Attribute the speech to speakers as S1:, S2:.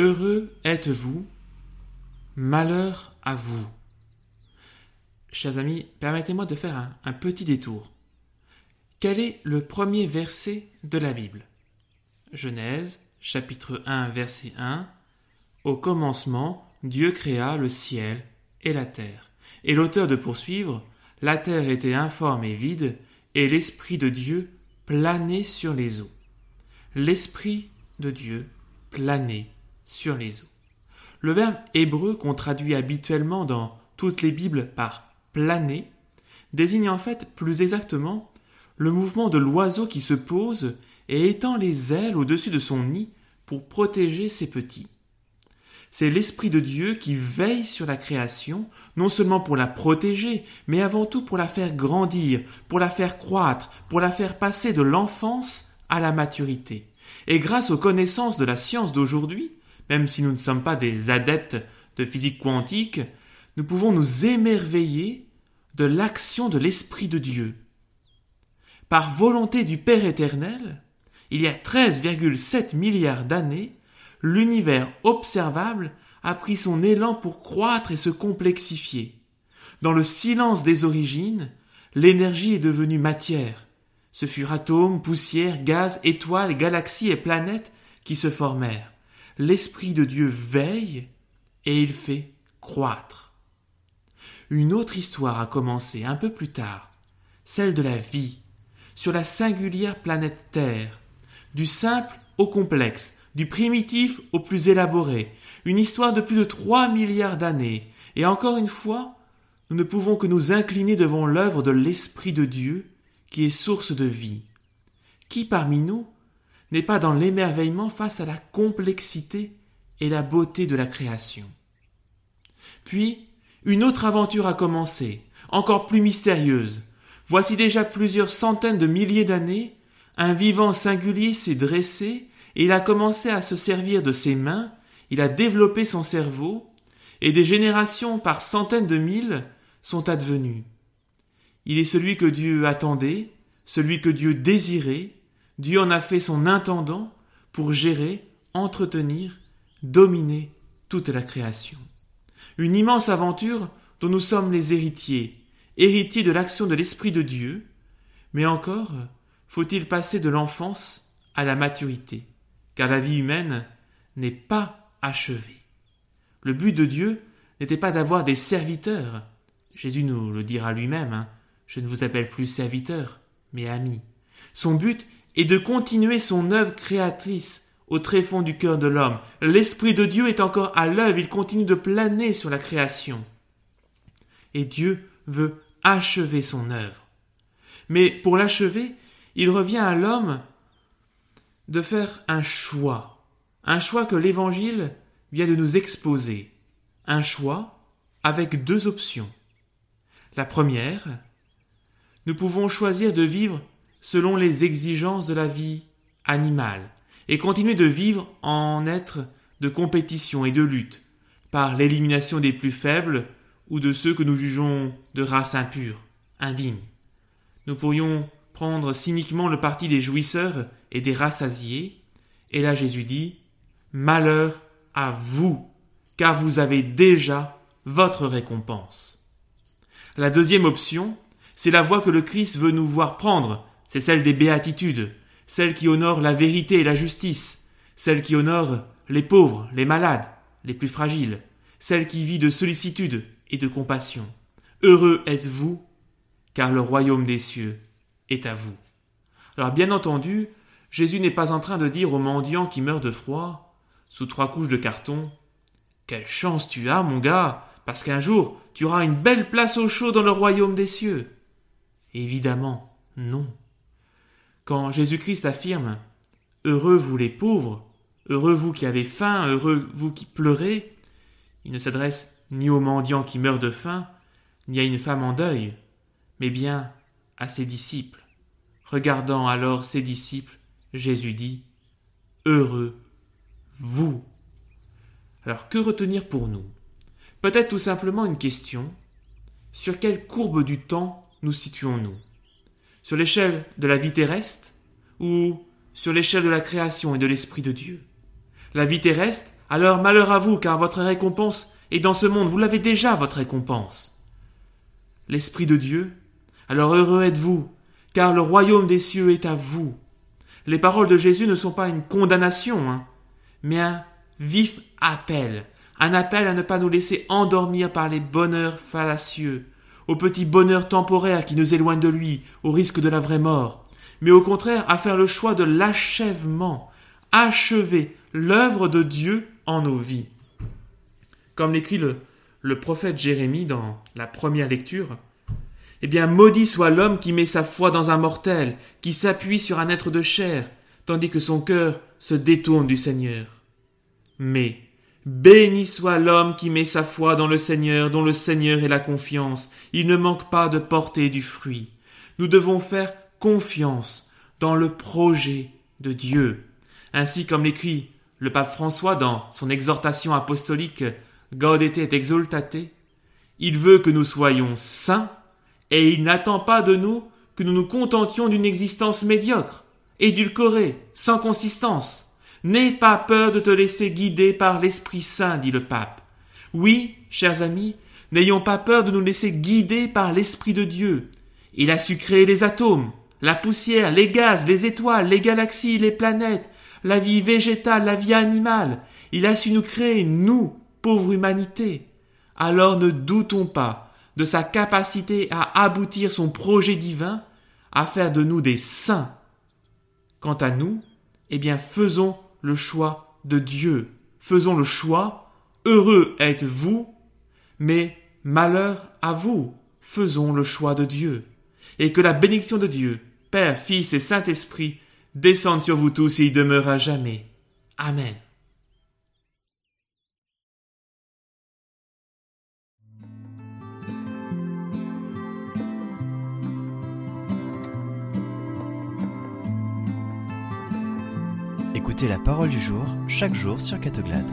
S1: Heureux êtes-vous, malheur à vous. Chers amis, permettez-moi de faire un, petit détour. Quel est le premier verset de la Bible? Genèse, chapitre 1, verset 1. Au commencement, Dieu créa le ciel et la terre. Et l'auteur de poursuivre, la terre était informe et vide, et l'Esprit de Dieu planait sur les eaux. L'Esprit de Dieu planait sur les eaux. Le verbe hébreu qu'on traduit habituellement dans toutes les Bibles par planer désigne en fait plus exactement le mouvement de l'oiseau qui se pose et étend les ailes au-dessus de son nid pour protéger ses petits. C'est l'Esprit de Dieu qui veille sur la création, non seulement pour la protéger, mais avant tout pour la faire grandir, pour la faire croître, pour la faire passer de l'enfance à la maturité. Et grâce aux connaissances de la science d'aujourd'hui, même si nous ne sommes pas des adeptes de physique quantique, nous pouvons nous émerveiller de l'action de l'Esprit de Dieu. Par volonté du Père éternel, il y a 13,7 milliards d'années, l'univers observable a pris son élan pour croître et se complexifier. Dans le silence des origines, l'énergie est devenue matière. Ce furent atomes, poussières, gaz, étoiles, galaxies et planètes qui se formèrent l'Esprit de Dieu veille et il fait croître. Une autre histoire a commencé un peu plus tard, celle de la vie, sur la singulière planète Terre, du simple au complexe, du primitif au plus élaboré, une histoire de plus de trois milliards d'années, et encore une fois, nous ne pouvons que nous incliner devant l'œuvre de l'Esprit de Dieu, qui est source de vie. Qui parmi nous n'est pas dans l'émerveillement face à la complexité et la beauté de la création. Puis, une autre aventure a commencé, encore plus mystérieuse. Voici déjà plusieurs centaines de milliers d'années, un vivant singulier s'est dressé et il a commencé à se servir de ses mains, il a développé son cerveau, et des générations par centaines de mille sont advenues. Il est celui que Dieu attendait, celui que Dieu désirait, Dieu en a fait son intendant pour gérer, entretenir, dominer toute la création. Une immense aventure dont nous sommes les héritiers, héritiers de l'action de l'Esprit de Dieu, mais encore faut-il passer de l'enfance à la maturité, car la vie humaine n'est pas achevée. Le but de Dieu n'était pas d'avoir des serviteurs. Jésus nous le dira lui-même, hein. je ne vous appelle plus serviteur, mais ami. Son but et de continuer son œuvre créatrice au tréfonds du cœur de l'homme. L'Esprit de Dieu est encore à l'œuvre, il continue de planer sur la création. Et Dieu veut achever son œuvre. Mais pour l'achever, il revient à l'homme de faire un choix, un choix que l'Évangile vient de nous exposer, un choix avec deux options. La première, nous pouvons choisir de vivre selon les exigences de la vie animale, et continuer de vivre en être de compétition et de lutte, par l'élimination des plus faibles ou de ceux que nous jugeons de race impure, indigne. Nous pourrions prendre cyniquement le parti des jouisseurs et des rassasiés, et là Jésus dit Malheur à vous, car vous avez déjà votre récompense. La deuxième option, c'est la voie que le Christ veut nous voir prendre c'est celle des béatitudes, celle qui honore la vérité et la justice, celle qui honore les pauvres, les malades, les plus fragiles, celle qui vit de sollicitude et de compassion. Heureux êtes-vous, car le royaume des cieux est à vous. Alors bien entendu, Jésus n'est pas en train de dire au mendiant qui meurt de froid, sous trois couches de carton, Quelle chance tu as, mon gars, parce qu'un jour tu auras une belle place au chaud dans le royaume des cieux. Évidemment, non. Quand Jésus-Christ affirme Heureux vous les pauvres, heureux vous qui avez faim, heureux vous qui pleurez, il ne s'adresse ni aux mendiants qui meurent de faim, ni à une femme en deuil, mais bien à ses disciples. Regardant alors ses disciples, Jésus dit Heureux vous. Alors que retenir pour nous? Peut-être tout simplement une question sur quelle courbe du temps nous situons-nous? Sur l'échelle de la vie terrestre ou sur l'échelle de la création et de l'Esprit de Dieu. La vie terrestre Alors malheur à vous, car votre récompense est dans ce monde, vous l'avez déjà, votre récompense. L'Esprit de Dieu, alors heureux êtes-vous, car le royaume des cieux est à vous. Les paroles de Jésus ne sont pas une condamnation, hein, mais un vif appel, un appel à ne pas nous laisser endormir par les bonheurs fallacieux, au petit bonheur temporaire qui nous éloigne de lui, au risque de la vraie mort, mais au contraire à faire le choix de l'achèvement, achever l'œuvre de Dieu en nos vies. Comme l'écrit le, prophète Jérémie dans la première lecture, eh bien, maudit soit l'homme qui met sa foi dans un mortel, qui s'appuie sur un être de chair, tandis que son cœur se détourne du Seigneur. Mais, béni soit l'homme qui met sa foi dans le Seigneur, dont le Seigneur est la confiance, il ne manque pas de porter du fruit. Nous devons faire confiance dans le projet de Dieu. Ainsi comme l'écrit le pape François dans son exhortation apostolique Gaudete et exultate, il veut que nous soyons saints et il n'attend pas de nous que nous nous contentions d'une existence médiocre, édulcorée, sans consistance. N'aie pas peur de te laisser guider par l'Esprit Saint, dit le pape. Oui, chers amis, n'ayons pas peur de nous laisser guider par l'Esprit de Dieu. Il a su créer les atomes, la poussière, les gaz, les étoiles, les galaxies, les planètes, la vie végétale, la vie animale. Il a su nous créer, nous, pauvre humanité. Alors ne doutons pas de sa capacité à aboutir son projet divin, à faire de nous des saints. Quant à nous, eh bien faisons le choix de Dieu. Faisons le choix, heureux êtes-vous, mais malheur à vous. Faisons le choix de Dieu. Et que la bénédiction de Dieu, Père, Fils et Saint-Esprit, descende sur vous tous et y demeure à jamais. Amen.
S2: Écoutez la parole du jour chaque jour sur Catoglade.